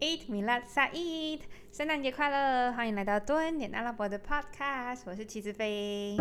Eat m i l a t s a e t 圣诞节快乐！欢迎来到多恩点阿拉伯的 Podcast，我是齐子飞。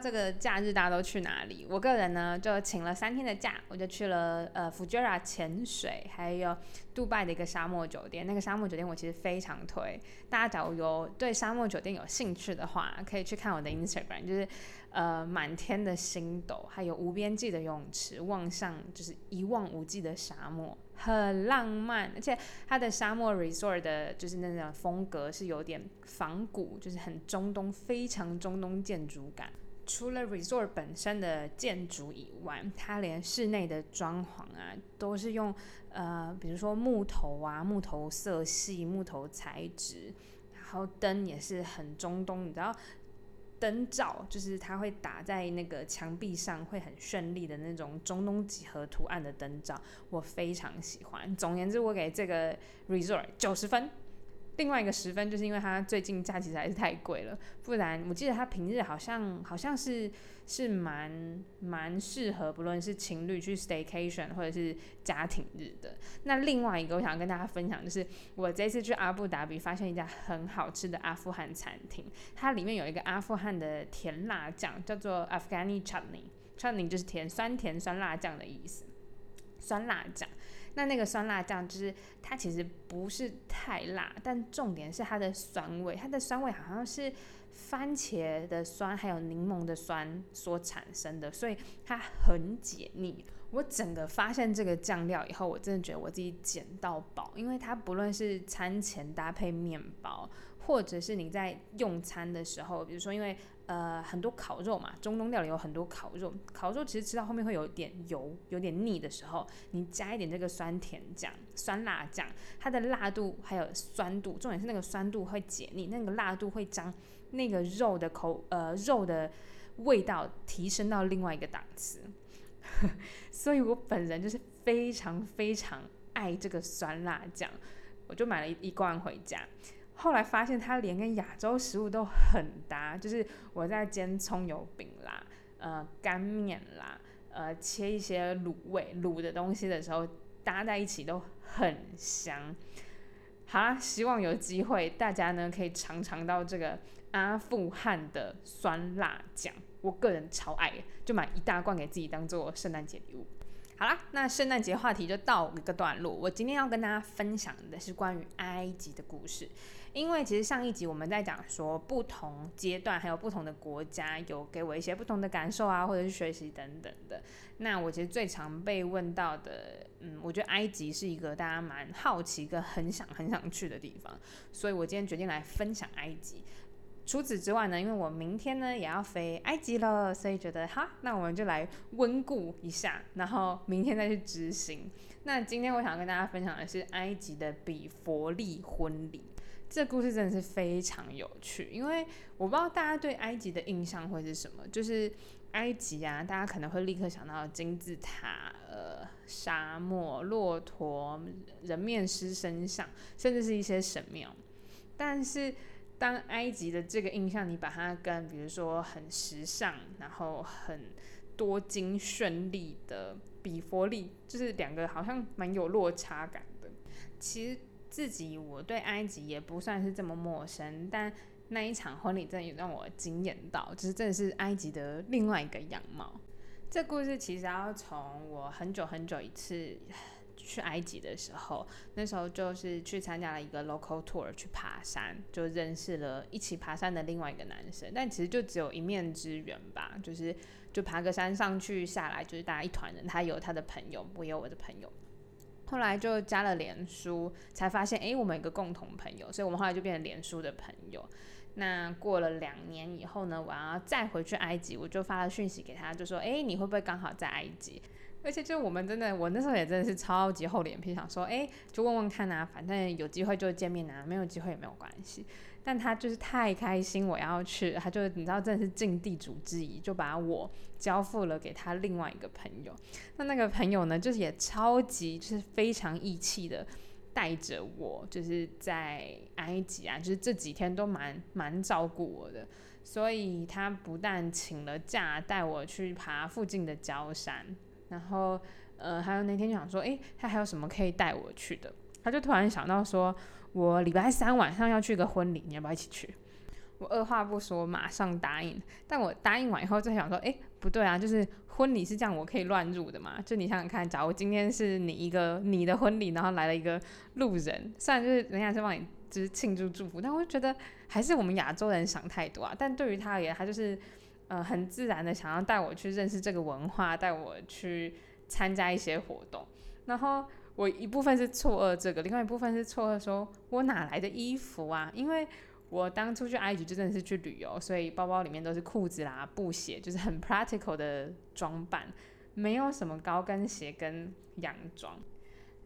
这个假日大家都去哪里？我个人呢就请了三天的假，我就去了呃福 r a 潜水，还有杜拜的一个沙漠酒店。那个沙漠酒店我其实非常推，大家假如有对沙漠酒店有兴趣的话，可以去看我的 Instagram，就是呃满天的星斗，还有无边际的泳池，望向就是一望无际的沙漠。很浪漫，而且它的沙漠 resort 的就是那种风格是有点仿古，就是很中东，非常中东建筑感。除了 resort 本身的建筑以外，它连室内的装潢啊，都是用呃，比如说木头啊，木头色系、木头材质，然后灯也是很中东，你知道。灯罩就是它会打在那个墙壁上，会很绚丽的那种中东几何图案的灯罩，我非常喜欢。总言之，我给这个 resort 九十分。另外一个十分，就是因为它最近价其实在是太贵了，不然我记得它平日好像好像是是蛮蛮适合，不论是情侣去 staycation 或者是家庭日的。那另外一个我想跟大家分享，就是我这次去阿布达比发现一家很好吃的阿富汗餐厅，它里面有一个阿富汗的甜辣酱，叫做 Afghani chutney，chutney 就是甜酸甜酸辣酱的意思，酸辣酱。那那个酸辣酱就是它其实不是太辣，但重点是它的酸味，它的酸味好像是番茄的酸还有柠檬的酸所产生的，所以它很解腻。我整个发现这个酱料以后，我真的觉得我自己捡到宝，因为它不论是餐前搭配面包，或者是你在用餐的时候，比如说因为。呃，很多烤肉嘛，中东料理有很多烤肉。烤肉其实吃到后面会有点油，有点腻的时候，你加一点这个酸甜酱、酸辣酱，它的辣度还有酸度，重点是那个酸度会解腻，那个辣度会将那个肉的口呃肉的味道提升到另外一个档次。所以我本人就是非常非常爱这个酸辣酱，我就买了一一罐回家。后来发现它连跟亚洲食物都很搭，就是我在煎葱油饼啦，呃干面啦，呃切一些卤味卤的东西的时候搭在一起都很香。好啦，希望有机会大家呢可以尝尝到这个阿富汗的酸辣酱，我个人超爱，就买一大罐给自己当做圣诞节礼物。好啦，那圣诞节话题就到一个段落。我今天要跟大家分享的是关于埃及的故事，因为其实上一集我们在讲说不同阶段还有不同的国家有给我一些不同的感受啊，或者是学习等等的。那我其实最常被问到的，嗯，我觉得埃及是一个大家蛮好奇跟很想很想去的地方，所以我今天决定来分享埃及。除此之外呢，因为我明天呢也要飞埃及了，所以觉得哈，那我们就来温故一下，然后明天再去执行。那今天我想跟大家分享的是埃及的比佛利婚礼，这故事真的是非常有趣，因为我不知道大家对埃及的印象会是什么，就是埃及啊，大家可能会立刻想到金字塔、呃沙漠、骆驼、人面狮身像，甚至是一些神庙，但是。当埃及的这个印象，你把它跟比如说很时尚，然后很多金绚丽的比佛利，就是两个好像蛮有落差感的。其实自己我对埃及也不算是这么陌生，但那一场婚礼真的也让我惊艳到，就是真的是埃及的另外一个样貌。这故事其实要从我很久很久一次。去埃及的时候，那时候就是去参加了一个 local tour，去爬山，就认识了一起爬山的另外一个男生。但其实就只有一面之缘吧，就是就爬个山上去下来，就是大家一团人，他有他的朋友，我有我的朋友。后来就加了连书，才发现哎，我们有个共同朋友，所以我们后来就变成连书的朋友。那过了两年以后呢，我要再回去埃及，我就发了讯息给他，就说哎，你会不会刚好在埃及？而且就我们真的，我那时候也真的是超级厚脸皮，想说，哎，就问问看啊，反正有机会就见面啊，没有机会也没有关系。但他就是太开心我要去，他就你知道真的是尽地主之谊，就把我交付了给他另外一个朋友。那那个朋友呢，就是也超级就是非常义气的带着我，就是在埃及啊，就是这几天都蛮蛮照顾我的。所以他不但请了假带我去爬附近的焦山，然后呃，还有那天就想说，诶，他还有什么可以带我去的？他就突然想到说，我礼拜三晚上要去个婚礼，你要不要一起去？我二话不说，马上答应。但我答应完以后，就想说，哎，不对啊，就是婚礼是这样，我可以乱入的嘛？就你想想看，假如今天是你一个你的婚礼，然后来了一个路人，虽然就是人家是帮你就是庆祝祝福，但我就觉得还是我们亚洲人想太多啊。但对于他而言，他就是呃很自然的想要带我去认识这个文化，带我去参加一些活动。然后我一部分是错愕这个，另外一部分是错愕说我哪来的衣服啊？因为我当初去埃及就真的是去旅游，所以包包里面都是裤子啦、布鞋，就是很 practical 的装扮，没有什么高跟鞋跟洋装。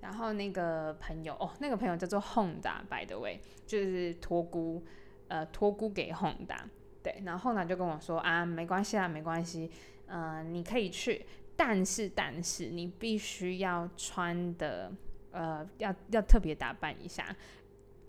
然后那个朋友哦，那个朋友叫做 Honda，by the way，就是托孤，呃，托孤给 Honda。对，然后后来就跟我说啊，没关系啦，没关系，嗯，你可以去，但是但是你必须要穿的，呃，要要特别打扮一下。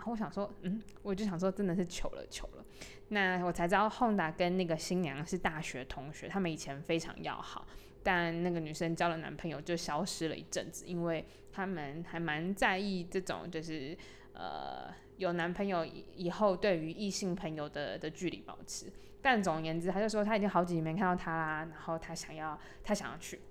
我想说，嗯，我就想说，真的是糗了，糗了。那我才知道，Honda 跟那个新娘是大学同学，他们以前非常要好。但那个女生交了男朋友就消失了一阵子，因为他们还蛮在意这种，就是呃有男朋友以后对于异性朋友的的距离保持。但总而言之，他就说他已经好几年没看到他啦，然后他想要，他想要去。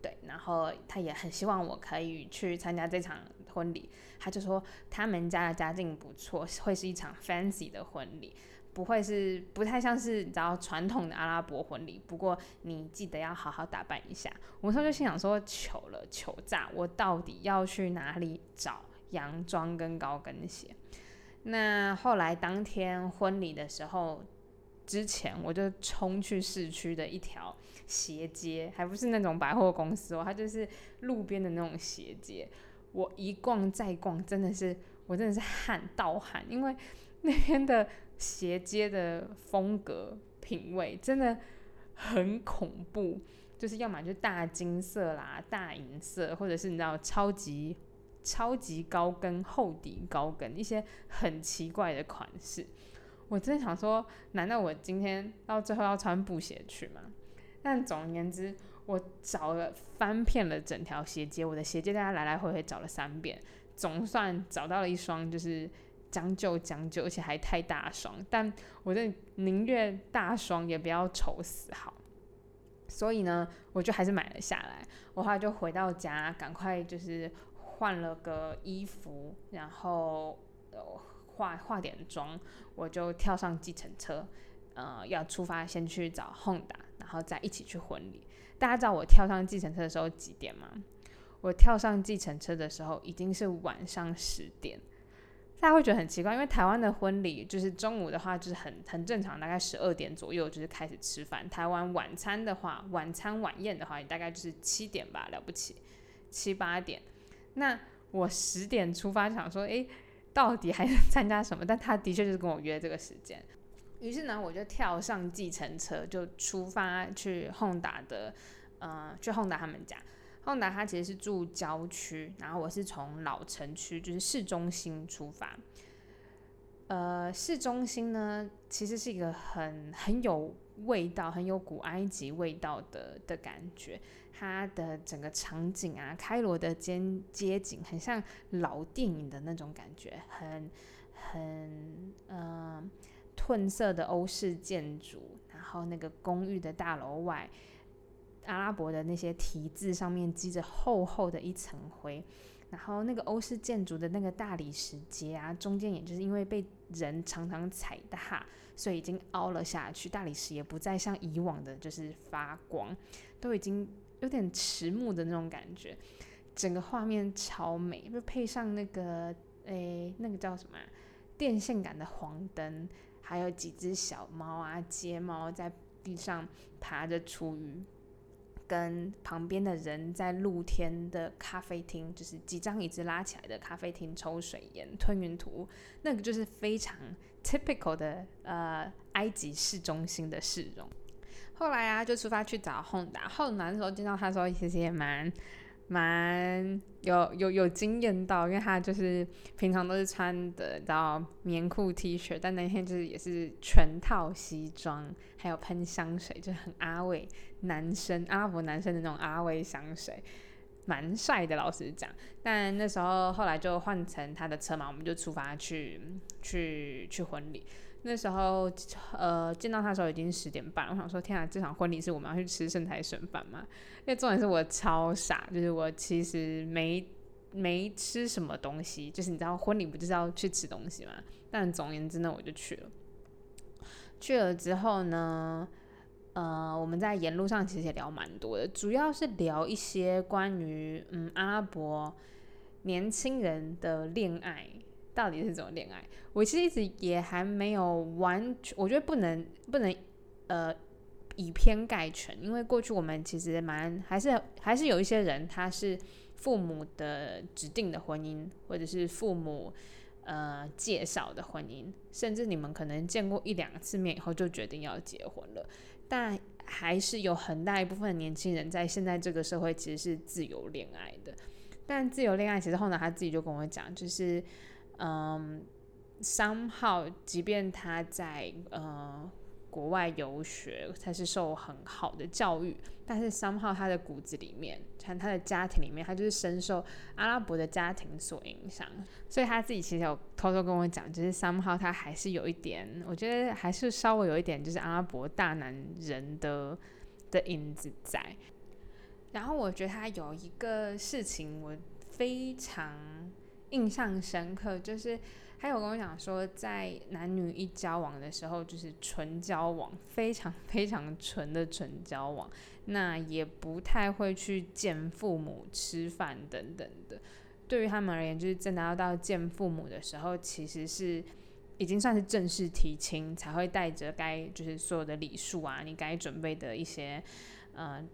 对，然后他也很希望我可以去参加这场婚礼。他就说他们家的家境不错，会是一场 fancy 的婚礼，不会是不太像是你知道传统的阿拉伯婚礼。不过你记得要好好打扮一下。我那时候就心想说，糗了，糗炸！我到底要去哪里找洋装跟高跟鞋？那后来当天婚礼的时候。之前我就冲去市区的一条斜街，还不是那种百货公司哦，它就是路边的那种斜街。我一逛再逛，真的是我真的是汗盗汗，因为那边的斜街的风格品味真的很恐怖，就是要么就大金色啦、大银色，或者是你知道超级超级高跟厚底高跟，一些很奇怪的款式。我真的想说，难道我今天到最后要穿布鞋去吗？但总而言之，我找了翻遍了整条鞋街，我的鞋街大家来来回回找了三遍，总算找到了一双，就是将就将就，而且还太大双。但我的宁愿大双也不要丑死好。所以呢，我就还是买了下来。我后来就回到家，赶快就是换了个衣服，然后。化化点妆，我就跳上计程车，呃，要出发，先去找 Honda，然后再一起去婚礼。大家知道我跳上计程车的时候几点吗？我跳上计程车的时候已经是晚上十点。大家会觉得很奇怪，因为台湾的婚礼就是中午的话就是很很正常，大概十二点左右就是开始吃饭。台湾晚餐的话，晚餐晚宴的话，大概就是七点吧，了不起，七八点。那我十点出发，想说，诶。到底还能 参加什么？但他的确就是跟我约这个时间，于是呢，我就跳上计程车，就出发去宏达的，呃，去宏达他们家。宏达他其实是住郊区，然后我是从老城区，就是市中心出发。呃，市中心呢，其实是一个很很有味道、很有古埃及味道的的感觉。它的整个场景啊，开罗的街街景很像老电影的那种感觉，很很嗯褪色的欧式建筑，然后那个公寓的大楼外，阿拉伯的那些题字上面积着厚厚的一层灰，然后那个欧式建筑的那个大理石街啊，中间也就是因为被人常常踩踏，所以已经凹了下去，大理石也不再像以往的就是发光，都已经。有点迟暮的那种感觉，整个画面超美，就配上那个诶，那个叫什么电线杆的黄灯，还有几只小猫啊，街猫在地上爬着出鱼，跟旁边的人在露天的咖啡厅，就是几张椅子拉起来的咖啡厅抽水烟、吞云吐雾，那个就是非常 typical 的呃埃及市中心的市容。后来啊，就出发去找 Honda。后来的时候见到他的时候，其实也蛮蛮有有有惊艳到，因为他就是平常都是穿的，到棉裤 T 恤，但那天就是也是全套西装，还有喷香水，就很阿伟男生阿伯男生的那种阿伟香水，蛮帅的，老实讲。但那时候后来就换成他的车嘛，我们就出发去去去婚礼。那时候，呃，见到他的时候已经十点半，我想说，天啊，这场婚礼是我们要去吃圣台神饭吗？因为重点是我超傻，就是我其实没没吃什么东西，就是你知道婚礼不就是要去吃东西吗？但总而言之呢，我就去了。去了之后呢，呃，我们在沿路上其实也聊蛮多的，主要是聊一些关于嗯阿拉伯年轻人的恋爱。到底是怎么恋爱？我其实一直也还没有完全，我觉得不能不能呃以偏概全，因为过去我们其实蛮还是还是有一些人他是父母的指定的婚姻，或者是父母呃介绍的婚姻，甚至你们可能见过一两次面以后就决定要结婚了，但还是有很大一部分年轻人在现在这个社会其实是自由恋爱的，但自由恋爱其实后来他自己就跟我讲，就是。嗯，三号，即便他在呃国外游学，他是受很好的教育，但是三号他的骨子里面，看他的家庭里面，他就是深受阿拉伯的家庭所影响，所以他自己其实有偷偷跟我讲，就是三号他还是有一点，我觉得还是稍微有一点，就是阿拉伯大男人的的影子在。然后我觉得他有一个事情，我非常。印象深刻，就是他有跟我讲说，在男女一交往的时候，就是纯交往，非常非常纯的纯交往，那也不太会去见父母、吃饭等等的。对于他们而言，就是真的要到见父母的时候，其实是已经算是正式提亲，才会带着该就是所有的礼数啊，你该准备的一些呃。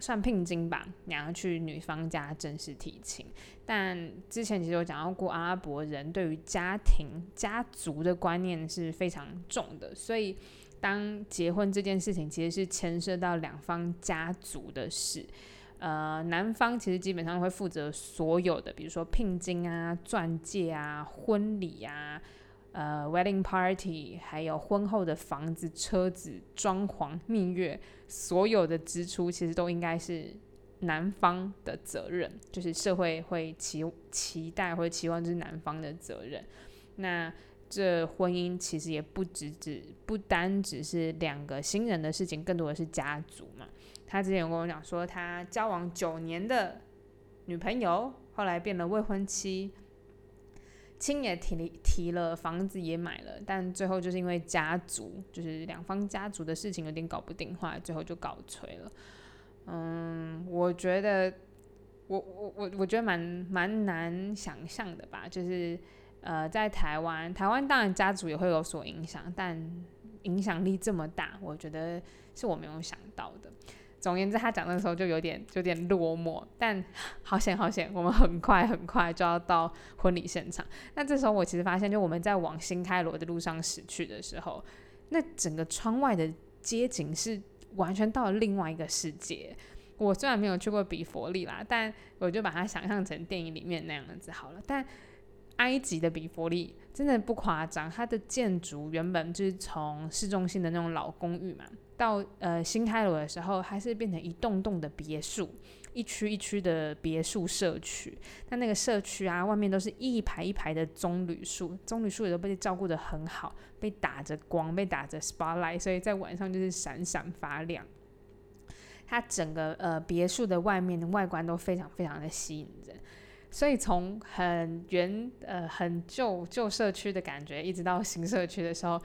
算聘金吧，你要去女方家正式提亲。但之前其实有讲到过，阿拉伯人对于家庭、家族的观念是非常重的，所以当结婚这件事情其实是牵涉到两方家族的事。呃，男方其实基本上会负责所有的，比如说聘金啊、钻戒啊、婚礼啊。呃，wedding party，还有婚后的房子、车子、装潢、蜜月，所有的支出其实都应该是男方的责任，就是社会会期期待或者期望这是男方的责任。那这婚姻其实也不只只不单只是两个新人的事情，更多的是家族嘛。他之前有跟我讲说，他交往九年的女朋友后来变了未婚妻。亲也提了提了，房子也买了，但最后就是因为家族，就是两方家族的事情有点搞不定，后来最后就搞锤了。嗯，我觉得，我我我我觉得蛮蛮难想象的吧，就是呃，在台湾，台湾当然家族也会有所影响，但影响力这么大，我觉得是我没有想到的。总言之，他讲的时候就有点有点落寞，但 好险好险，我们很快很快就要到婚礼现场。那这时候我其实发现，就我们在往新开罗的路上驶去的时候，那整个窗外的街景是完全到了另外一个世界。我虽然没有去过比佛利啦，但我就把它想象成电影里面那样子好了。但埃及的比佛利真的不夸张，它的建筑原本就是从市中心的那种老公寓嘛。到呃新开罗的时候，还是变成一栋栋的别墅，一区一区的别墅社区。但那个社区啊，外面都是一排一排的棕榈树，棕榈树也都被照顾得很好，被打着光，被打着 spotlight，所以在晚上就是闪闪发亮。它整个呃别墅的外面的外观都非常非常的吸引人，所以从很原呃很旧旧社区的感觉，一直到新社区的时候。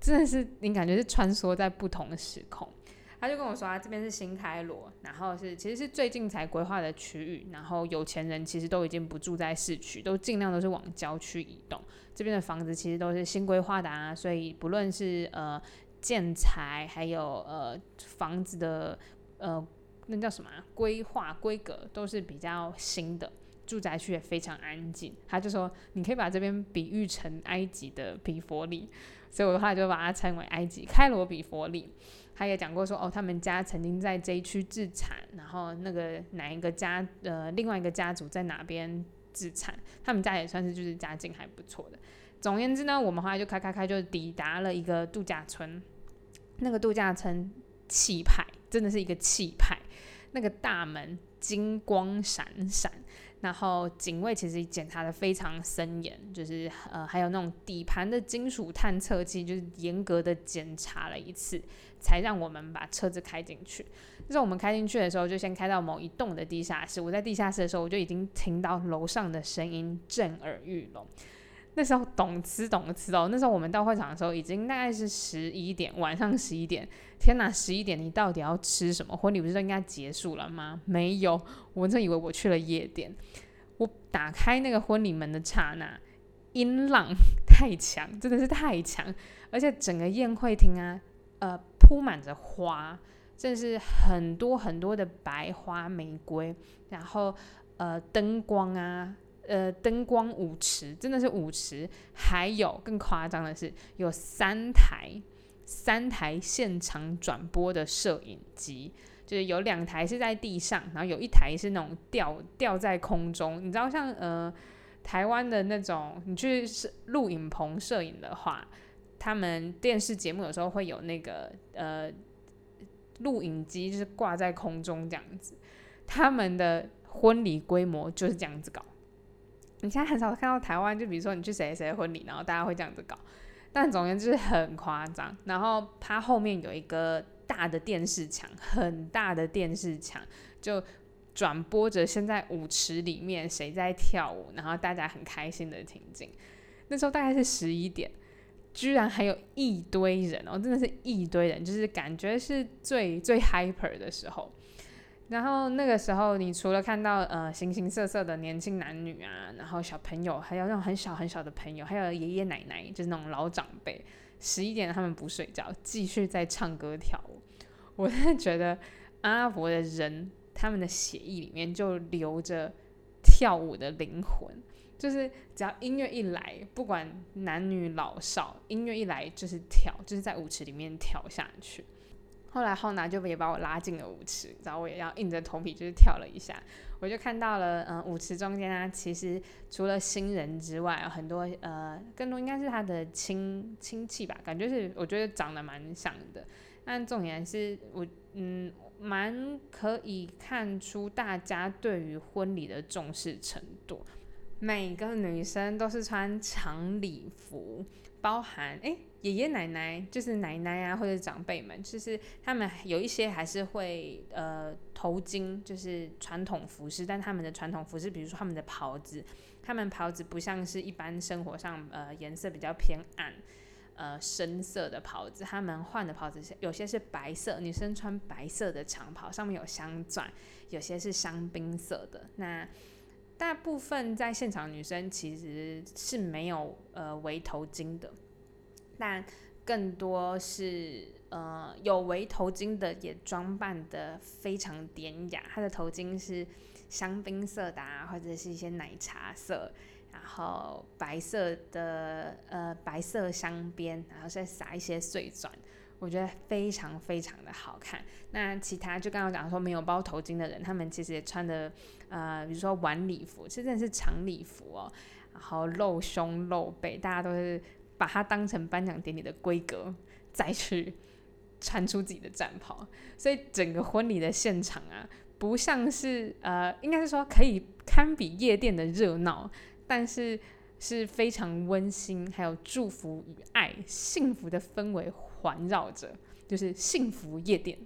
真的是你感觉是穿梭在不同的时空。他就跟我说啊，这边是新开罗，然后是其实是最近才规划的区域，然后有钱人其实都已经不住在市区，都尽量都是往郊区移动。这边的房子其实都是新规划的啊，所以不论是呃建材，还有呃房子的呃那叫什么规划规格，都是比较新的。住宅区也非常安静。他就说，你可以把这边比喻成埃及的比佛利。所以我的话就把它称为埃及开罗比佛利。他也讲过说，哦，他们家曾经在这一区自产，然后那个哪一个家呃，另外一个家族在哪边自产，他们家也算是就是家境还不错的。总而言之呢，我们后来就开开开就抵达了一个度假村，那个度假村气派真的是一个气派，那个大门金光闪闪。然后警卫其实检查的非常森严，就是呃还有那种底盘的金属探测器，就是严格的检查了一次，才让我们把车子开进去。就是我们开进去的时候，就先开到某一栋的地下室。我在地下室的时候，我就已经听到楼上的声音震耳欲聋。那时候懂吃懂吃哦，那时候我们到会场的时候已经大概是十一点，晚上十一点。天哪，十一点你到底要吃什么？婚礼不是都应该结束了吗？没有，我真以为我去了夜店。我打开那个婚礼门的刹那，音浪太强，真的是太强，而且整个宴会厅啊，呃，铺满着花，真是很多很多的白花玫瑰，然后呃灯光啊。呃，灯光舞池真的是舞池，还有更夸张的是，有三台三台现场转播的摄影机，就是有两台是在地上，然后有一台是那种吊吊在空中。你知道，像呃台湾的那种，你去录影棚摄影的话，他们电视节目有时候会有那个呃录影机，就是挂在空中这样子。他们的婚礼规模就是这样子搞。你现在很少看到台湾，就比如说你去谁谁婚礼，然后大家会这样子搞，但总言之很夸张。然后它后面有一个大的电视墙，很大的电视墙，就转播着现在舞池里面谁在跳舞，然后大家很开心的情景。那时候大概是十一点，居然还有一堆人哦，真的是一堆人，就是感觉是最最 hyper 的时候。然后那个时候，你除了看到呃形形色色的年轻男女啊，然后小朋友，还有那种很小很小的朋友，还有爷爷奶奶，就是那种老长辈，十一点他们不睡觉，继续在唱歌跳舞。我真的觉得阿拉伯的人，他们的血液里面就流着跳舞的灵魂，就是只要音乐一来，不管男女老少，音乐一来就是跳，就是在舞池里面跳下去。后来浩南就也把我拉进了舞池，然后我也要硬着头皮就是跳了一下，我就看到了，嗯，舞池中间啊，其实除了新人之外，很多呃，更多应该是他的亲亲戚吧，感觉是我觉得长得蛮像的。但重点是我，嗯，蛮可以看出大家对于婚礼的重视程度，每个女生都是穿长礼服。包含哎，爷爷奶奶就是奶奶啊，或者长辈们，就是他们有一些还是会呃头巾，就是传统服饰。但他们的传统服饰，比如说他们的袍子，他们袍子不像是一般生活上呃颜色比较偏暗呃深色的袍子，他们换的袍子有些是白色，女生穿白色的长袍，上面有镶钻；有些是香槟色的。那大部分在现场女生其实是没有呃围头巾的，但更多是呃有围头巾的，也装扮的非常典雅。她的头巾是香槟色的啊，或者是一些奶茶色，然后白色的呃白色镶边，然后再撒一些碎钻。我觉得非常非常的好看。那其他就刚刚讲说没有包头巾的人，他们其实也穿的呃，比如说晚礼服，其实真的是长礼服哦，然后露胸露背，大家都是把它当成颁奖典礼的规格再去穿出自己的战袍。所以整个婚礼的现场啊，不像是呃，应该是说可以堪比夜店的热闹，但是是非常温馨，还有祝福与爱、幸福的氛围。环绕着就是幸福夜店，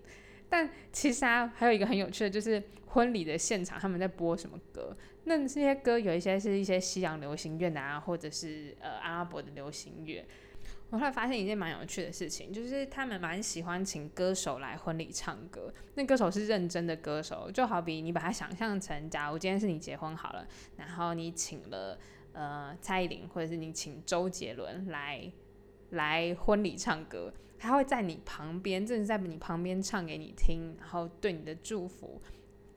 但其实啊，还有一个很有趣的，就是婚礼的现场他们在播什么歌？那这些歌有一些是一些西洋流行乐啊，或者是呃阿拉伯的流行乐。我后来发现一件蛮有趣的事情，就是他们蛮喜欢请歌手来婚礼唱歌。那歌手是认真的歌手，就好比你把它想象成，假如今天是你结婚好了，然后你请了呃蔡依林，或者是你请周杰伦来来婚礼唱歌。他会在你旁边，正是在你旁边唱给你听，然后对你的祝福。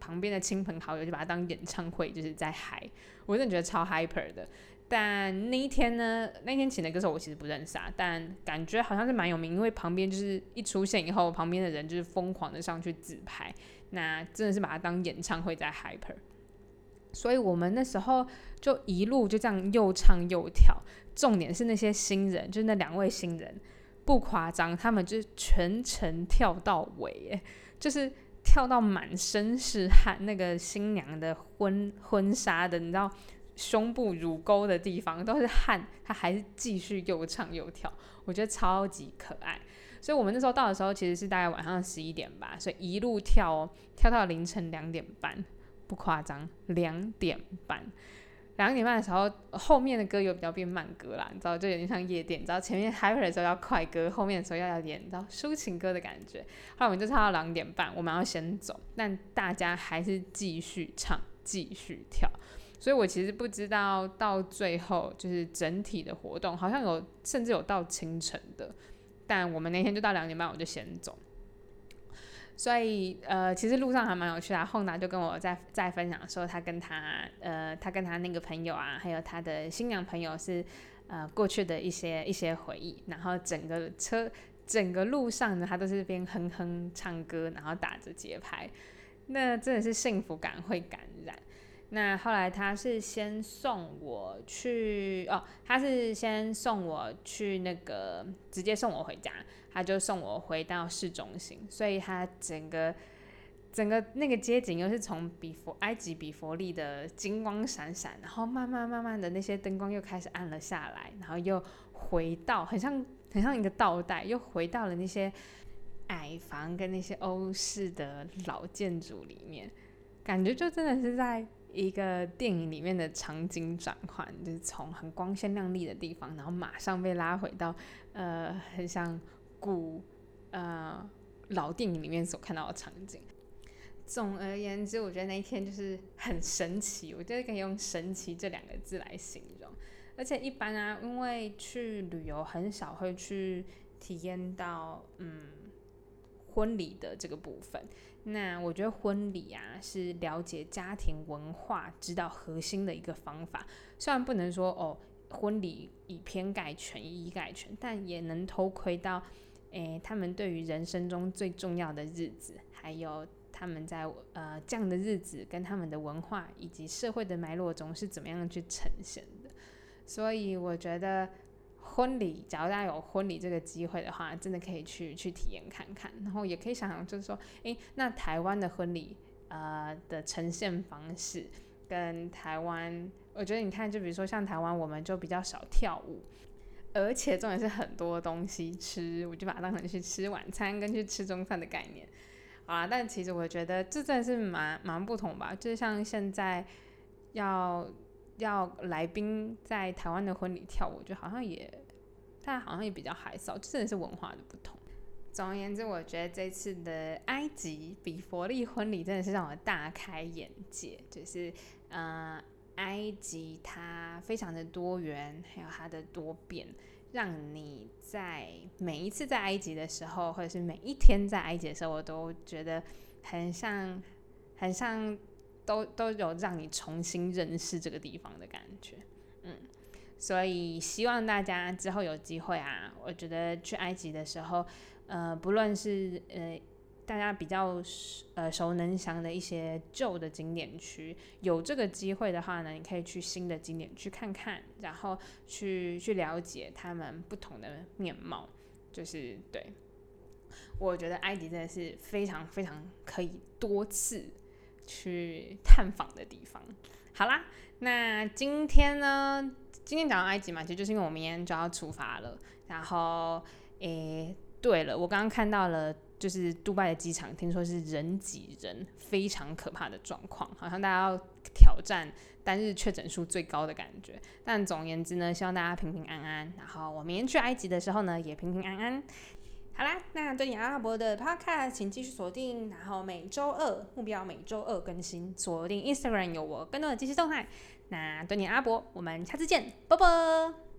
旁边的亲朋好友就把它当演唱会，就是在嗨。我真的觉得超 hyper 的。但那一天呢，那天请的歌手我其实不认识啊，但感觉好像是蛮有名，因为旁边就是一出现以后，旁边的人就是疯狂的上去自拍，那真的是把它当演唱会在 hyper。所以我们那时候就一路就这样又唱又跳，重点是那些新人，就是那两位新人，不夸张，他们就是全程跳到尾，哎，就是跳到满身是汗，那个新娘的婚婚纱的，你知道。胸部乳沟的地方都是汗，她还是继续又唱又跳，我觉得超级可爱。所以我们那时候到的时候其实是大概晚上十一点吧，所以一路跳哦，跳到凌晨两点半，不夸张，两点半。两点半的时候，后面的歌有比较变慢歌啦，你知道，就有点像夜店，你知道前面 hyper 的时候要快歌，后面的时候要要点，你知道抒情歌的感觉。后来我们就唱到两点半，我们要先走，但大家还是继续唱，继续跳。所以我其实不知道到最后就是整体的活动，好像有甚至有到清晨的，但我们那天就到两点半我就先走。所以呃，其实路上还蛮有趣的。后来就跟我在在分享说，他跟他呃，他跟他那个朋友啊，还有他的新娘朋友是呃过去的一些一些回忆。然后整个车整个路上呢，他都是边哼哼唱歌，然后打着节拍，那真的是幸福感会感染。那后来他是先送我去哦，他是先送我去那个直接送我回家，他就送我回到市中心，所以他整个整个那个街景又是从比佛埃及比佛利的金光闪闪，然后慢慢慢慢的那些灯光又开始暗了下来，然后又回到很像很像一个倒带，又回到了那些矮房跟那些欧式的老建筑里面，感觉就真的是在。一个电影里面的场景转换，就是从很光鲜亮丽的地方，然后马上被拉回到呃很像古呃老电影里面所看到的场景。总而言之，我觉得那一天就是很神奇，我觉得可以用“神奇”这两个字来形容。而且一般啊，因为去旅游很少会去体验到嗯婚礼的这个部分。那我觉得婚礼啊是了解家庭文化、知道核心的一个方法。虽然不能说哦，婚礼以偏概全、以一概全，但也能偷窥到，诶，他们对于人生中最重要的日子，还有他们在呃这样的日子跟他们的文化以及社会的脉络中是怎么样去呈现的。所以我觉得。婚礼，假如大家有婚礼这个机会的话，真的可以去去体验看看，然后也可以想想，就是说，诶，那台湾的婚礼，呃的呈现方式跟台湾，我觉得你看，就比如说像台湾，我们就比较少跳舞，而且重点是很多东西吃，我就把它当成去吃晚餐跟去吃中餐的概念，好啦，但其实我觉得这真是蛮蛮不同吧，就像现在要。要来宾在台湾的婚礼跳舞，就好像也，大家好像也比较害臊，真的是文化的不同。总而言之，我觉得这次的埃及比佛利婚礼真的是让我大开眼界，就是呃，埃及它非常的多元，还有它的多变，让你在每一次在埃及的时候，或者是每一天在埃及的时候，我都觉得很像，很像。都都有让你重新认识这个地方的感觉，嗯，所以希望大家之后有机会啊，我觉得去埃及的时候，呃，不论是呃大家比较呃熟能详的一些旧的景点区，有这个机会的话呢，你可以去新的景点去看看，然后去去了解他们不同的面貌，就是对，我觉得埃及真的是非常非常可以多次。去探访的地方，好啦，那今天呢？今天讲到埃及嘛，其实就是因为我明天就要出发了。然后，诶，对了，我刚刚看到了，就是杜拜的机场，听说是人挤人，非常可怕的状况，好像大家要挑战单日确诊数最高的感觉。但总而言之呢，希望大家平平安安。然后我明天去埃及的时候呢，也平平安安。好啦，那对你阿拉伯的 podcast，请继续锁定，然后每周二目标每周二更新，锁定 Instagram 有我更多的即时动态。那对你阿拉伯，我们下次见，拜拜。